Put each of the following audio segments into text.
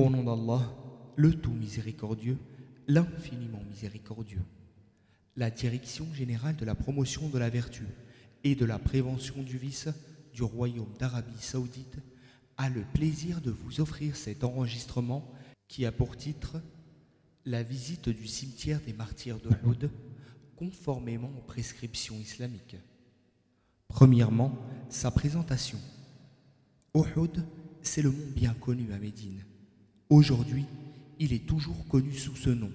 Au nom d'Allah, le tout miséricordieux, l'infiniment miséricordieux. La Direction générale de la promotion de la vertu et de la prévention du vice du Royaume d'Arabie saoudite a le plaisir de vous offrir cet enregistrement qui a pour titre La visite du cimetière des martyrs de Houd conformément aux prescriptions islamiques. Premièrement, sa présentation. Uhud, c'est le mont bien connu à Médine. Aujourd'hui, il est toujours connu sous ce nom.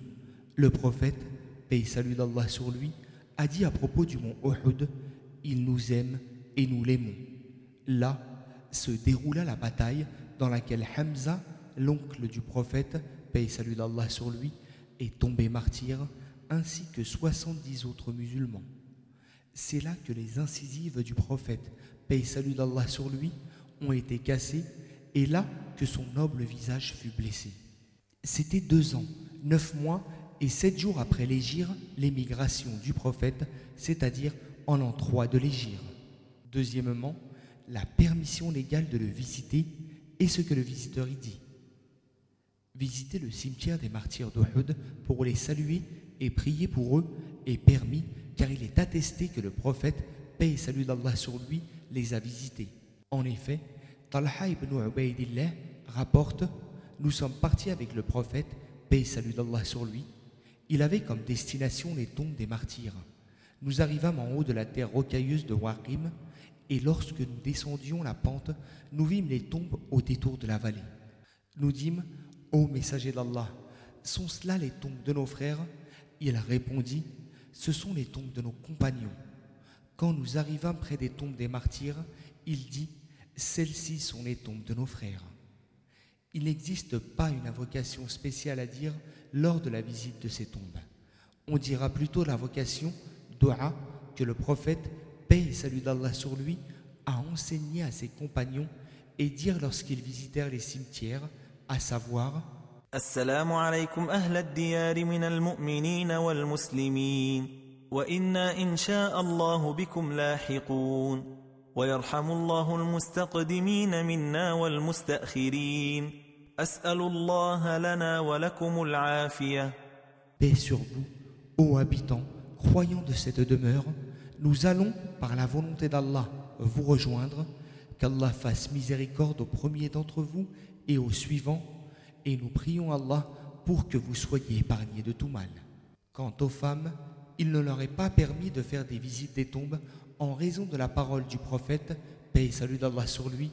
Le prophète, paix et salut d'Allah sur lui, a dit à propos du mont Uhud Il nous aime et nous l'aimons. Là se déroula la bataille dans laquelle Hamza, l'oncle du prophète, paix et salut d'Allah sur lui, est tombé martyr, ainsi que 70 autres musulmans. C'est là que les incisives du prophète, paix et salut d'Allah sur lui, ont été cassées et là que son noble visage fut blessé. C'était deux ans, neuf mois et sept jours après l'égir, l'émigration du prophète, c'est-à-dire en l'an 3 de l'égir. Deuxièmement, la permission légale de le visiter et ce que le visiteur y dit. Visiter le cimetière des martyrs d'Uhud pour les saluer et prier pour eux est permis car il est attesté que le prophète, paix et salut d'Allah sur lui, les a visités. En effet, Talha ibn Ubaidillah rapporte Nous sommes partis avec le prophète, paix et salut d'Allah sur lui. Il avait comme destination les tombes des martyrs. Nous arrivâmes en haut de la terre rocailleuse de Waqim, et lorsque nous descendions la pente, nous vîmes les tombes au détour de la vallée. Nous dîmes Ô messager d'Allah, sont cela les tombes de nos frères? Il répondit Ce sont les tombes de nos compagnons. Quand nous arrivâmes près des tombes des martyrs, il dit celles-ci sont les tombes de nos frères. Il n'existe pas une invocation spéciale à dire lors de la visite de ces tombes. On dira plutôt l'invocation dua que le prophète, paix et salut d'Allah sur lui, a enseigné à ses compagnons et dire lorsqu'ils visitèrent les cimetières, à savoir السلام عليكم أهل الديار من المؤمنين والمسلمين وإنا إن شاء الله بكم لاحقون ويرحم الله المستقدمين منا والمستأخرين أسأل الله لنا ولكم العافية Paix sur vous, ô habitants, croyants de cette demeure, nous allons, par la volonté d'Allah, vous rejoindre, qu'Allah fasse miséricorde aux premiers d'entre vous et aux suivants, et nous prions Allah pour que vous soyez épargnés de tout mal. Quant aux femmes, il ne leur est pas permis de faire des visites des tombes en raison de la parole du prophète, paix salut d'Allah sur lui,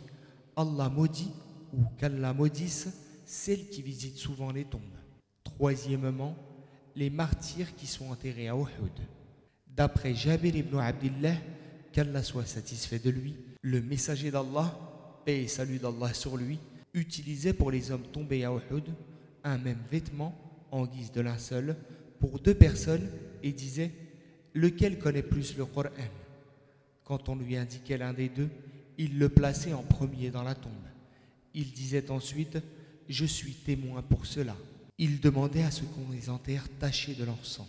Allah maudit ou qu'Allah maudisse celles qui visitent souvent les tombes. Troisièmement, les martyrs qui sont enterrés à Uhud. D'après Jabir ibn Abdillah, qu'Allah soit satisfait de lui, le messager d'Allah, paix salut d'Allah sur lui, utilisait pour les hommes tombés à Uhud un même vêtement en guise de linceul pour deux personnes et disait Lequel connaît plus le Coran? Quand on lui indiquait l'un des deux, il le plaçait en premier dans la tombe. Il disait ensuite Je suis témoin pour cela. Il demandait à ce qu'on les enterre tachés de leur sang.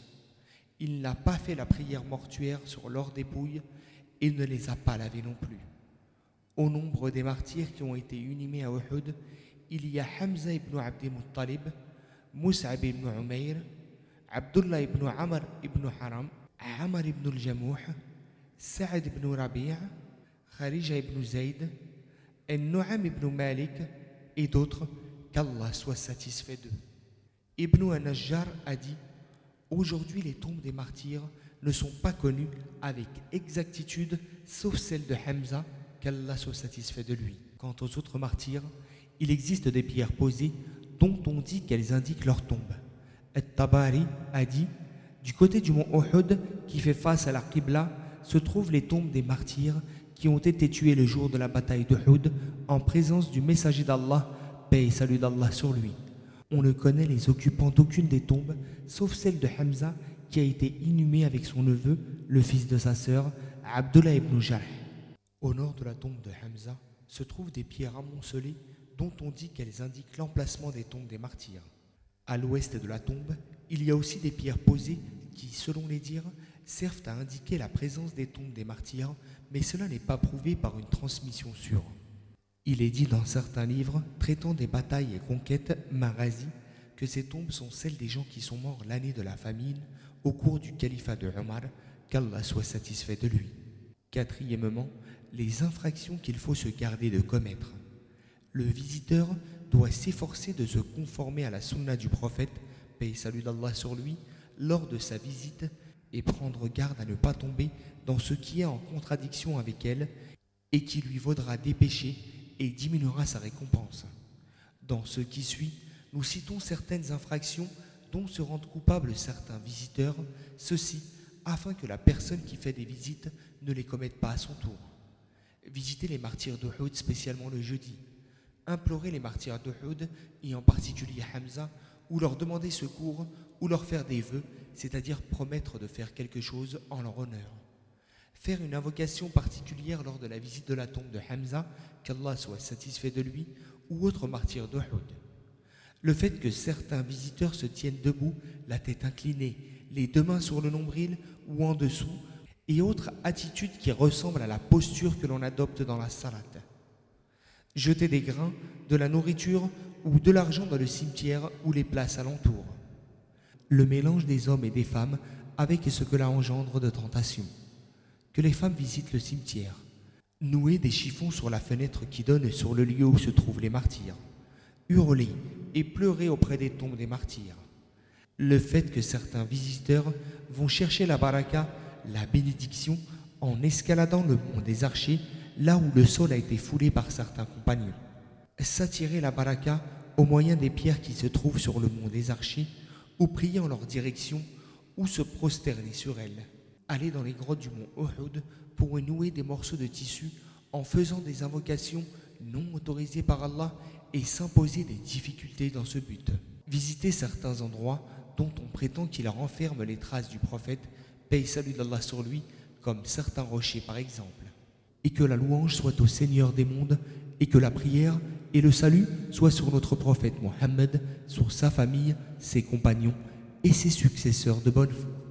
Il n'a pas fait la prière mortuaire sur leur dépouille et ne les a pas lavés non plus. Au nombre des martyrs qui ont été inhumés à Uhud, il y a Hamza ibn Abd Muttalib, Mus'ab ibn Umayr, Abdullah ibn Amr ibn Haram, Amr ibn al-Jamouh, Sa'ad ibn Rabi' Kharija ibn Zayd, Nu'am ibn Malik et d'autres, qu'Allah soit satisfait d'eux. Ibn al-Najjar a dit Aujourd'hui, les tombes des martyrs ne sont pas connues avec exactitude, sauf celle de Hamza, qu'Allah soit satisfait de lui. Quant aux autres martyrs, il existe des pierres posées dont on dit qu'elles indiquent leur tombe. At-Tabari a dit Du côté du mont Uhud, qui fait face à la Qibla, se trouvent les tombes des martyrs qui ont été tués le jour de la bataille d'Uhud en présence du messager d'Allah, paix et salut d'Allah sur lui. On ne connaît les occupants d'aucune des tombes, sauf celle de Hamza, qui a été inhumé avec son neveu, le fils de sa sœur, Abdullah ibn Jah. Au nord de la tombe de Hamza se trouvent des pierres amoncelées dont on dit qu'elles indiquent l'emplacement des tombes des martyrs. À l'ouest de la tombe, il y a aussi des pierres posées qui, selon les dires, servent à indiquer la présence des tombes des martyrs, mais cela n'est pas prouvé par une transmission sûre. Il est dit dans certains livres traitant des batailles et conquêtes marazi que ces tombes sont celles des gens qui sont morts l'année de la famine au cours du califat de Omar, qu'Allah soit satisfait de lui. Quatrièmement, les infractions qu'il faut se garder de commettre. Le visiteur doit s'efforcer de se conformer à la sunna du prophète, paix salut d'Allah sur lui, lors de sa visite et prendre garde à ne pas tomber dans ce qui est en contradiction avec elle et qui lui vaudra des péchés et diminuera sa récompense. Dans ce qui suit, nous citons certaines infractions dont se rendent coupables certains visiteurs, ceci afin que la personne qui fait des visites ne les commette pas à son tour. Visiter les martyrs d'Uhud spécialement le jeudi, implorer les martyrs d'Uhud et en particulier Hamza, ou leur demander secours ou leur faire des vœux, c'est-à-dire promettre de faire quelque chose en leur honneur faire une invocation particulière lors de la visite de la tombe de Hamza, qu'Allah soit satisfait de lui, ou autre martyr d'Uhud. Le fait que certains visiteurs se tiennent debout, la tête inclinée, les deux mains sur le nombril ou en dessous, et autres attitudes qui ressemblent à la posture que l'on adopte dans la salade. Jeter des grains, de la nourriture ou de l'argent dans le cimetière ou les places alentour. Le mélange des hommes et des femmes avec ce que la engendre de tentation que les femmes visitent le cimetière, nouer des chiffons sur la fenêtre qui donne sur le lieu où se trouvent les martyrs, hurler et pleurer auprès des tombes des martyrs. Le fait que certains visiteurs vont chercher la baraka, la bénédiction, en escaladant le mont des archers, là où le sol a été foulé par certains compagnons. S'attirer la baraka au moyen des pierres qui se trouvent sur le mont des archers, ou prier en leur direction, ou se prosterner sur elles aller dans les grottes du mont Uhud pour nouer des morceaux de tissu en faisant des invocations non autorisées par Allah et s'imposer des difficultés dans ce but. Visiter certains endroits dont on prétend qu'ils renferment les traces du prophète, paix et salut d'Allah sur lui, comme certains rochers par exemple. Et que la louange soit au Seigneur des mondes et que la prière et le salut soient sur notre prophète Mohammed, sur sa famille, ses compagnons et ses successeurs de bonne foi.